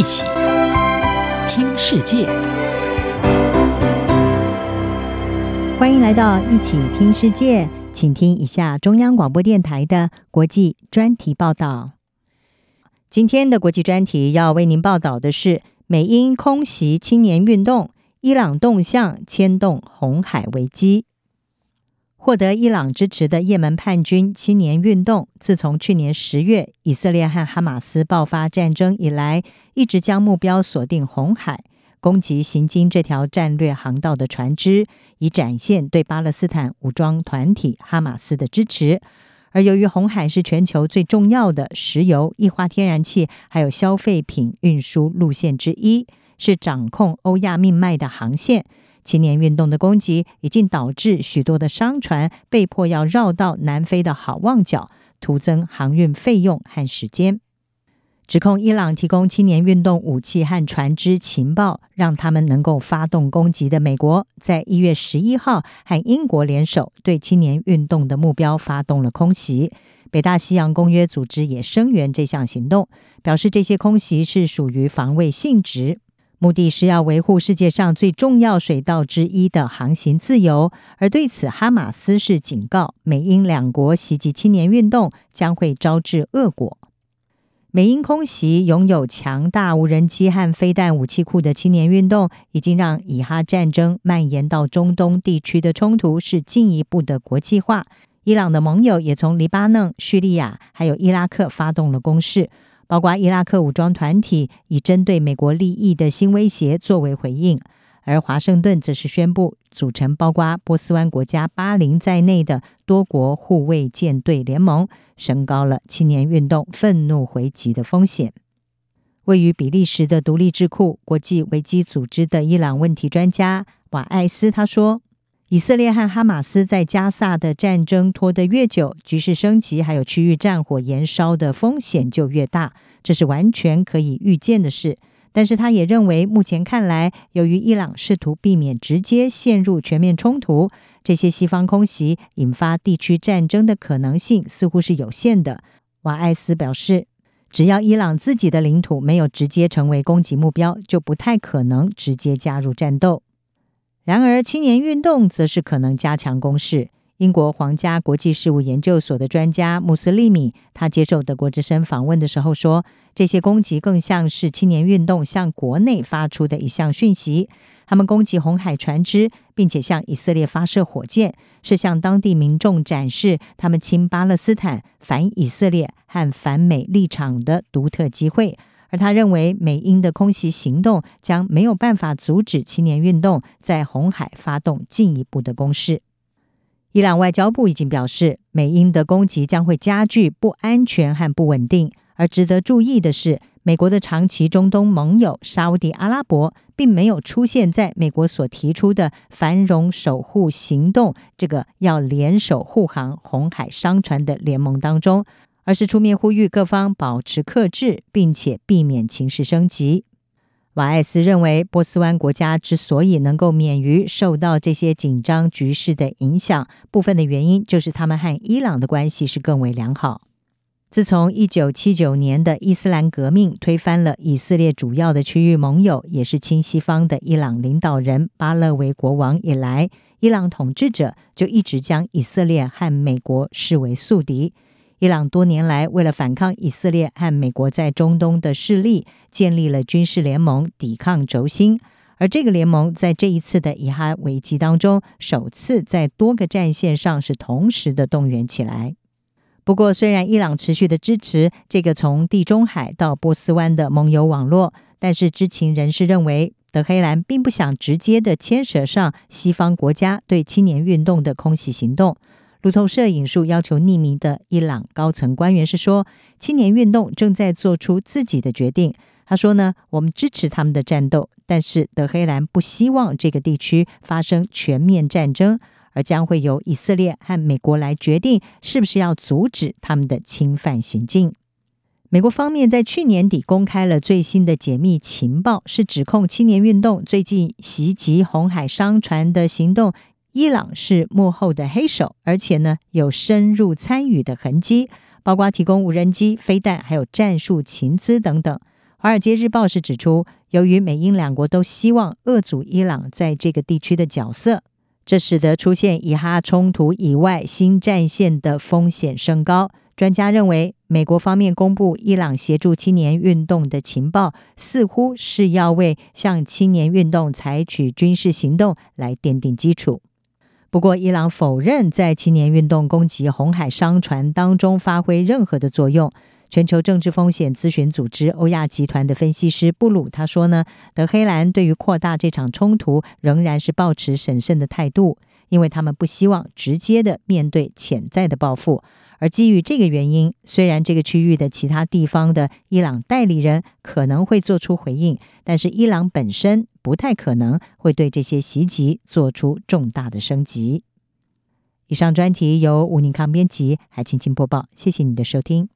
一起听世界，欢迎来到一起听世界，请听一下中央广播电台的国际专题报道。今天的国际专题要为您报道的是美英空袭青年运动，伊朗动向牵动红海危机。获得伊朗支持的也门叛军青年运动，自从去年十月以色列和哈马斯爆发战争以来，一直将目标锁定红海，攻击行经这条战略航道的船只，以展现对巴勒斯坦武装团体哈马斯的支持。而由于红海是全球最重要的石油、液化天然气还有消费品运输路线之一，是掌控欧亚命脉的航线。青年运动的攻击已经导致许多的商船被迫要绕道南非的好望角，徒增航运费用和时间。指控伊朗提供青年运动武器和船只情报，让他们能够发动攻击的美国，在一月十一号和英国联手，对青年运动的目标发动了空袭。北大西洋公约组织也声援这项行动，表示这些空袭是属于防卫性质。目的是要维护世界上最重要水道之一的航行自由，而对此，哈马斯是警告美英两国袭击青年运动将会招致恶果。美英空袭拥有强大无人机和飞弹武器库的青年运动，已经让以哈战争蔓延到中东地区的冲突是进一步的国际化。伊朗的盟友也从黎巴嫩、叙利亚还有伊拉克发动了攻势。包括伊拉克武装团体以针对美国利益的新威胁作为回应，而华盛顿则是宣布组成包括波斯湾国家巴林在内的多国护卫舰队联盟，升高了青年运动愤怒回击的风险。位于比利时的独立智库国际危机组织的伊朗问题专家瓦艾斯他说。以色列和哈马斯在加萨的战争拖得越久，局势升级，还有区域战火延烧的风险就越大，这是完全可以预见的事。但是，他也认为，目前看来，由于伊朗试图避免直接陷入全面冲突，这些西方空袭引发地区战争的可能性似乎是有限的。瓦艾斯表示，只要伊朗自己的领土没有直接成为攻击目标，就不太可能直接加入战斗。然而，青年运动则是可能加强攻势。英国皇家国际事务研究所的专家穆斯利米，他接受德国之声访问的时候说：“这些攻击更像是青年运动向国内发出的一项讯息。他们攻击红海船只，并且向以色列发射火箭，是向当地民众展示他们亲巴勒斯坦、反以色列和反美立场的独特机会。”而他认为，美英的空袭行动将没有办法阻止青年运动在红海发动进一步的攻势。伊朗外交部已经表示，美英的攻击将会加剧不安全和不稳定。而值得注意的是，美国的长期中东盟友沙乌地阿拉伯并没有出现在美国所提出的繁荣守护行动这个要联手护航红海商船的联盟当中。而是出面呼吁各方保持克制，并且避免情势升级。瓦艾斯认为，波斯湾国家之所以能够免于受到这些紧张局势的影响，部分的原因就是他们和伊朗的关系是更为良好。自从一九七九年的伊斯兰革命推翻了以色列主要的区域盟友，也是亲西方的伊朗领导人巴勒维国王以来，伊朗统治者就一直将以色列和美国视为宿敌。伊朗多年来为了反抗以色列和美国在中东的势力，建立了军事联盟抵抗轴心。而这个联盟在这一次的以哈危机当中，首次在多个战线上是同时的动员起来。不过，虽然伊朗持续的支持这个从地中海到波斯湾的盟友网络，但是知情人士认为，德黑兰并不想直接的牵涉上西方国家对青年运动的空袭行动。路透社引述要求匿名的伊朗高层官员是说，青年运动正在做出自己的决定。他说呢，我们支持他们的战斗，但是德黑兰不希望这个地区发生全面战争，而将会由以色列和美国来决定是不是要阻止他们的侵犯行径。美国方面在去年底公开了最新的解密情报，是指控青年运动最近袭击红海商船的行动。伊朗是幕后的黑手，而且呢有深入参与的痕迹，包括提供无人机、飞弹，还有战术情资等等。华尔街日报是指出，由于美英两国都希望遏阻伊朗在这个地区的角色，这使得出现以哈冲突以外新战线的风险升高。专家认为，美国方面公布伊朗协助青年运动的情报，似乎是要为向青年运动采取军事行动来奠定基础。不过，伊朗否认在青年运动攻击红海商船当中发挥任何的作用。全球政治风险咨询组织欧亚集团的分析师布鲁他说呢，德黑兰对于扩大这场冲突仍然是抱持审慎的态度，因为他们不希望直接的面对潜在的报复。而基于这个原因，虽然这个区域的其他地方的伊朗代理人可能会做出回应，但是伊朗本身不太可能会对这些袭击做出重大的升级。以上专题由吴宁康编辑，还请请播报，谢谢你的收听。